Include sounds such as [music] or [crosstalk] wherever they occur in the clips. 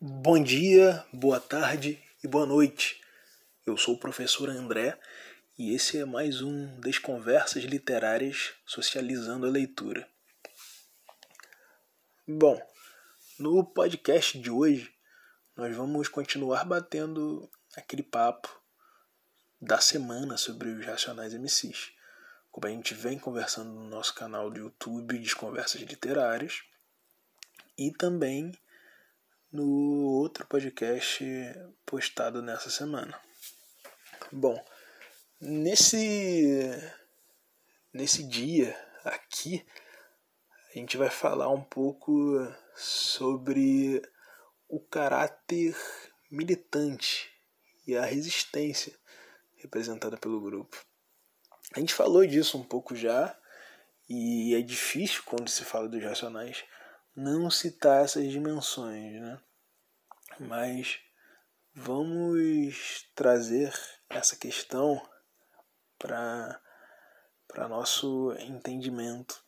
Bom dia, boa tarde e boa noite. Eu sou o professor André e esse é mais um Desconversas Literárias Socializando a Leitura. Bom, no podcast de hoje nós vamos continuar batendo aquele papo da semana sobre os Racionais MCs. Como a gente vem conversando no nosso canal do YouTube Desconversas Literárias e também no outro podcast postado nessa semana. Bom, nesse nesse dia aqui a gente vai falar um pouco sobre o caráter militante e a resistência representada pelo grupo. A gente falou disso um pouco já, e é difícil quando se fala dos racionais não citar essas dimensões, né? Mas vamos trazer essa questão para para nosso entendimento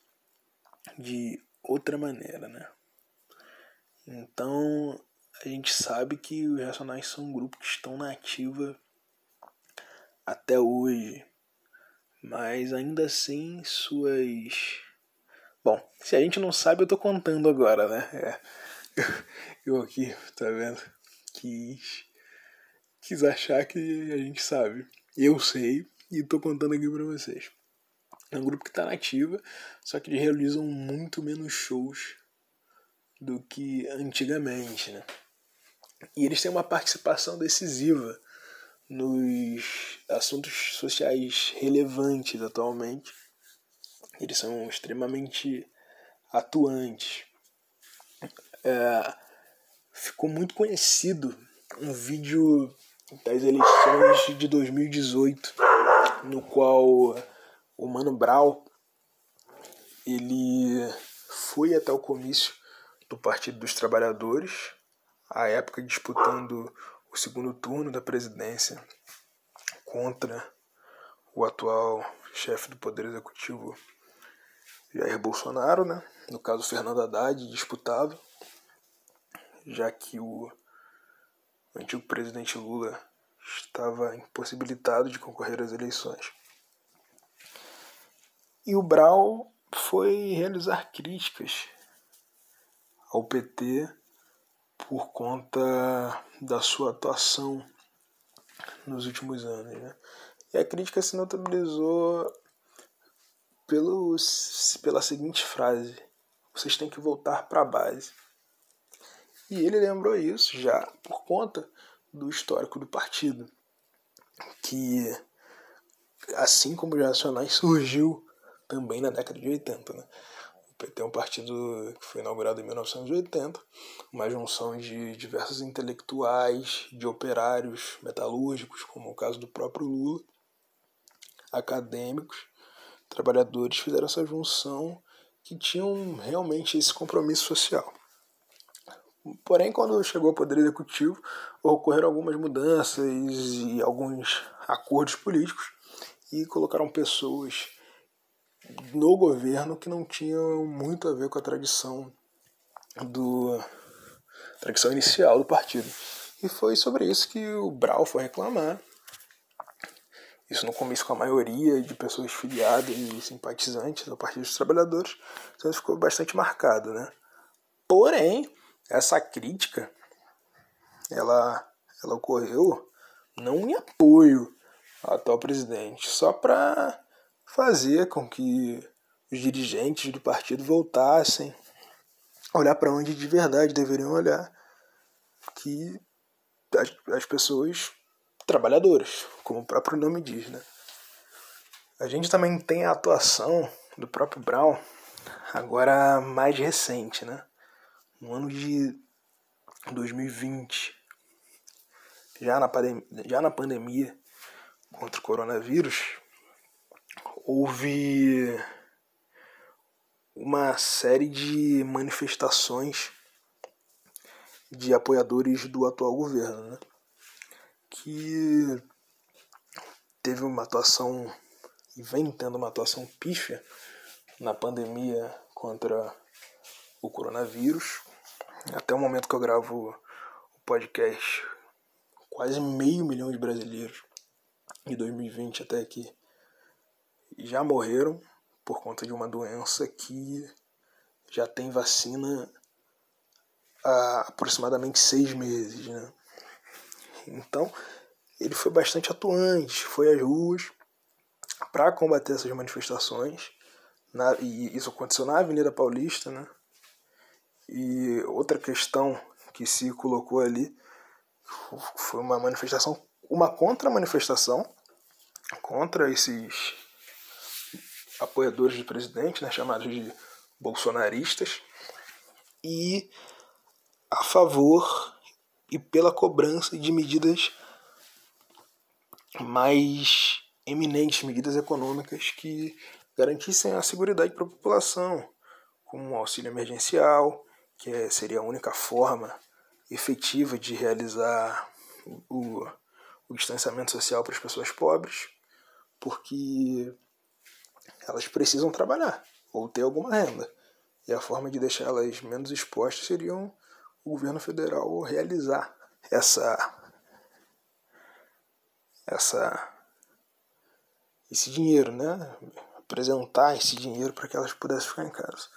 de outra maneira, né? Então a gente sabe que os Racionais são um grupo que estão na ativa até hoje, mas ainda assim suas Bom, se a gente não sabe, eu tô contando agora, né? É. [laughs] Eu aqui, tá vendo? Quis, quis achar que a gente sabe. Eu sei e tô contando aqui pra vocês. É um grupo que tá nativa, só que eles realizam muito menos shows do que antigamente, né? E eles têm uma participação decisiva nos assuntos sociais relevantes atualmente eles são extremamente atuantes. É, ficou muito conhecido um vídeo das eleições de 2018, no qual o Mano Brown ele foi até o comício do Partido dos Trabalhadores, à época disputando o segundo turno da presidência contra o atual chefe do Poder Executivo, Jair Bolsonaro, né? no caso Fernando Haddad, disputava, já que o antigo presidente Lula estava impossibilitado de concorrer às eleições. E o Brau foi realizar críticas ao PT por conta da sua atuação nos últimos anos. Né? E a crítica se notabilizou pelo, pela seguinte frase: vocês têm que voltar para a base. E ele lembrou isso já por conta do histórico do partido, que assim como os Nacionais surgiu também na década de 80. Né? O PT é um partido que foi inaugurado em 1980, uma junção de diversos intelectuais, de operários metalúrgicos, como o caso do próprio Lula, acadêmicos, trabalhadores fizeram essa junção que tinham realmente esse compromisso social. Porém, quando chegou ao Poder Executivo, ocorreram algumas mudanças e alguns acordos políticos e colocaram pessoas no governo que não tinham muito a ver com a tradição do a tradição inicial do partido. E foi sobre isso que o Brau foi reclamar isso no começo com a maioria de pessoas filiadas e simpatizantes ao Partido dos Trabalhadores, então ficou bastante marcado, né? Porém, essa crítica, ela, ela ocorreu não em apoio ao atual presidente, só para fazer com que os dirigentes do partido voltassem a olhar para onde de verdade deveriam olhar, que as, as pessoas trabalhadores, como o próprio nome diz. Né? A gente também tem a atuação do próprio Brown, agora mais recente, né? no ano de 2020, já na, pandemia, já na pandemia contra o coronavírus, houve uma série de manifestações de apoiadores do atual governo. Né? Que teve uma atuação e vem tendo uma atuação pífia na pandemia contra o coronavírus. Até o momento que eu gravo podcast, quase meio milhão de brasileiros de 2020 até aqui já morreram por conta de uma doença que já tem vacina há aproximadamente seis meses. Né? Então, ele foi bastante atuante, foi às ruas para combater essas manifestações. Na, e isso aconteceu na Avenida Paulista, né? E outra questão que se colocou ali foi uma manifestação, uma contra-manifestação contra esses apoiadores do presidente, né, chamados de bolsonaristas, e a favor e pela cobrança de medidas mais eminentes, medidas econômicas que garantissem a segurança para a população, como o auxílio emergencial, que é, seria a única forma efetiva de realizar o, o distanciamento social para as pessoas pobres, porque elas precisam trabalhar ou ter alguma renda. E a forma de deixar elas menos expostas seria o governo federal realizar essa essa esse dinheiro, né? Apresentar esse dinheiro para que elas pudessem ficar em casa.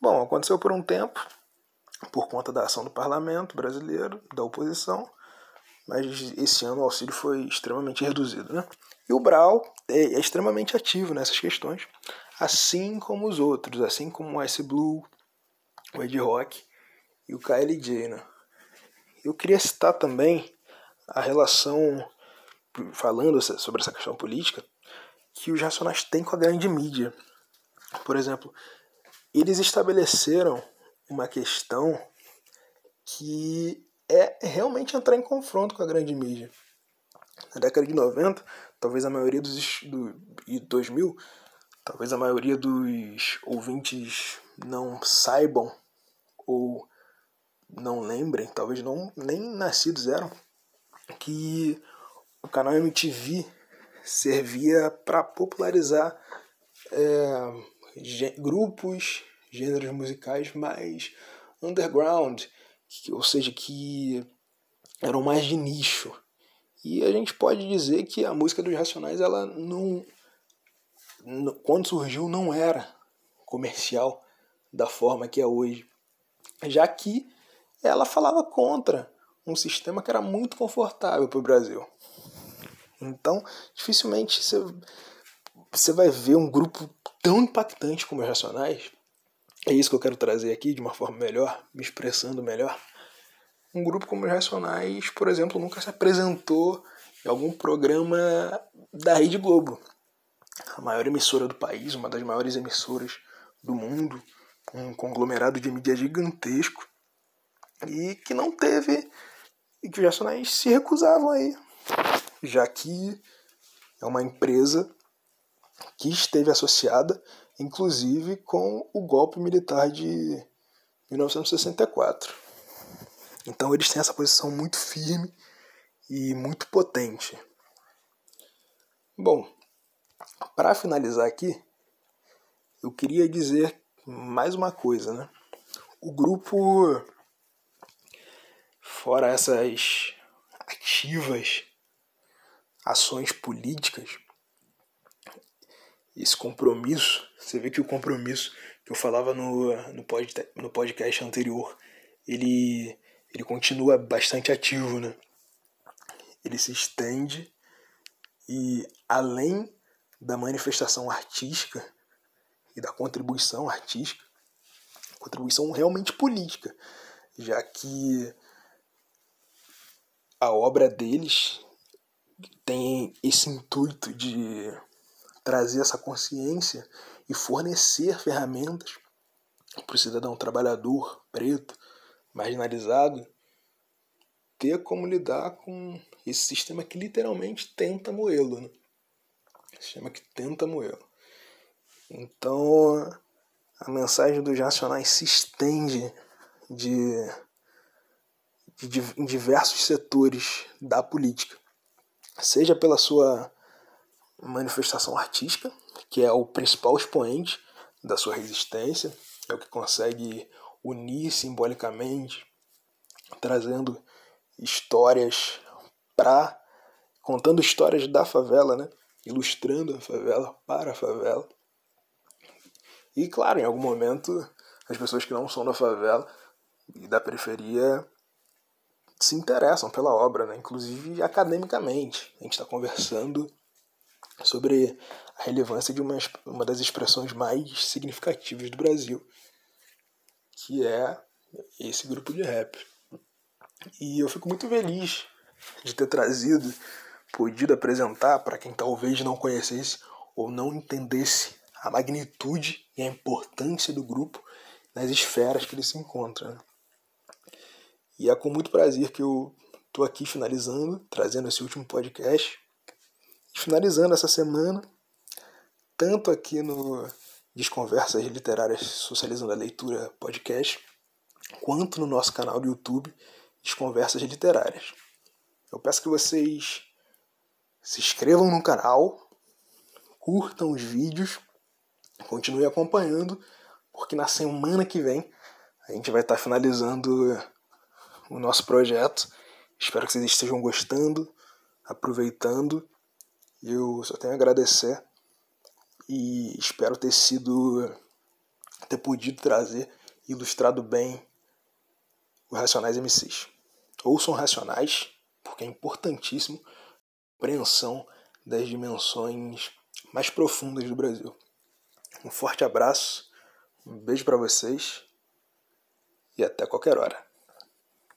Bom, aconteceu por um tempo, por conta da ação do parlamento brasileiro, da oposição, mas esse ano o auxílio foi extremamente reduzido. Né? E o Brau é, é extremamente ativo nessas questões, assim como os outros, assim como o Ice Blue, o Ed Rock e o KLJ. Né? Eu queria citar também a relação, falando sobre essa questão política, que os Racionais têm com a grande mídia. Por exemplo, eles estabeleceram uma questão que é realmente entrar em confronto com a grande mídia. Na década de 90, talvez a maioria dos do, e 2000, talvez a maioria dos ouvintes não saibam ou não lembrem, talvez não nem nascidos eram, que o canal MTV servia para popularizar é, grupos, gêneros musicais mais underground, ou seja, que eram mais de nicho. E a gente pode dizer que a música dos Racionais, ela não. Quando surgiu, não era comercial da forma que é hoje. Já que ela falava contra um sistema que era muito confortável para o Brasil. Então, dificilmente você, vai ver um grupo tão impactante como os Racionais é isso que eu quero trazer aqui de uma forma melhor, me expressando melhor. Um grupo como os Racionais, por exemplo, nunca se apresentou em algum programa da Rede Globo, a maior emissora do país, uma das maiores emissoras do mundo, um conglomerado de mídia gigantesco, e que não teve, e que os Racionais se recusavam aí, já que é uma empresa que esteve associada inclusive com o golpe militar de 1964. Então eles têm essa posição muito firme e muito potente. Bom, para finalizar aqui, eu queria dizer mais uma coisa, né? O grupo, fora essas ativas ações políticas, esse compromisso, você vê que o compromisso que eu falava no, no, pod, no podcast anterior, ele, ele continua bastante ativo, né? Ele se estende e além da manifestação artística e da contribuição artística, contribuição realmente política, já que a obra deles tem esse intuito de trazer essa consciência e fornecer ferramentas para o cidadão trabalhador, preto, marginalizado, ter como lidar com esse sistema que literalmente tenta moê-lo. Né? Sistema que tenta moê-lo. Então, a mensagem dos racionais se estende de, de, em diversos setores da política, seja pela sua manifestação artística, que é o principal expoente da sua resistência, é o que consegue unir simbolicamente, trazendo histórias para contando histórias da favela, né? Ilustrando a favela para a favela. E claro, em algum momento as pessoas que não são da favela e da periferia se interessam pela obra, né? inclusive academicamente. A gente está conversando sobre a relevância de uma, uma das expressões mais significativas do Brasil, que é esse grupo de rap. E eu fico muito feliz de ter trazido, podido apresentar para quem talvez não conhecesse ou não entendesse a magnitude e a importância do grupo nas esferas que ele se encontra. Né? E é com muito prazer que eu estou aqui finalizando, trazendo esse último podcast. Finalizando essa semana, tanto aqui no Desconversas Literárias Socializando a Leitura podcast, quanto no nosso canal do YouTube Desconversas Literárias. Eu peço que vocês se inscrevam no canal, curtam os vídeos, continuem acompanhando, porque na semana que vem a gente vai estar finalizando o nosso projeto. Espero que vocês estejam gostando, aproveitando. Eu só tenho a agradecer e espero ter sido ter podido trazer ilustrado bem os Racionais MCs. Ouçam Racionais, porque é importantíssimo a compreensão das dimensões mais profundas do Brasil. Um forte abraço, um beijo para vocês e até qualquer hora.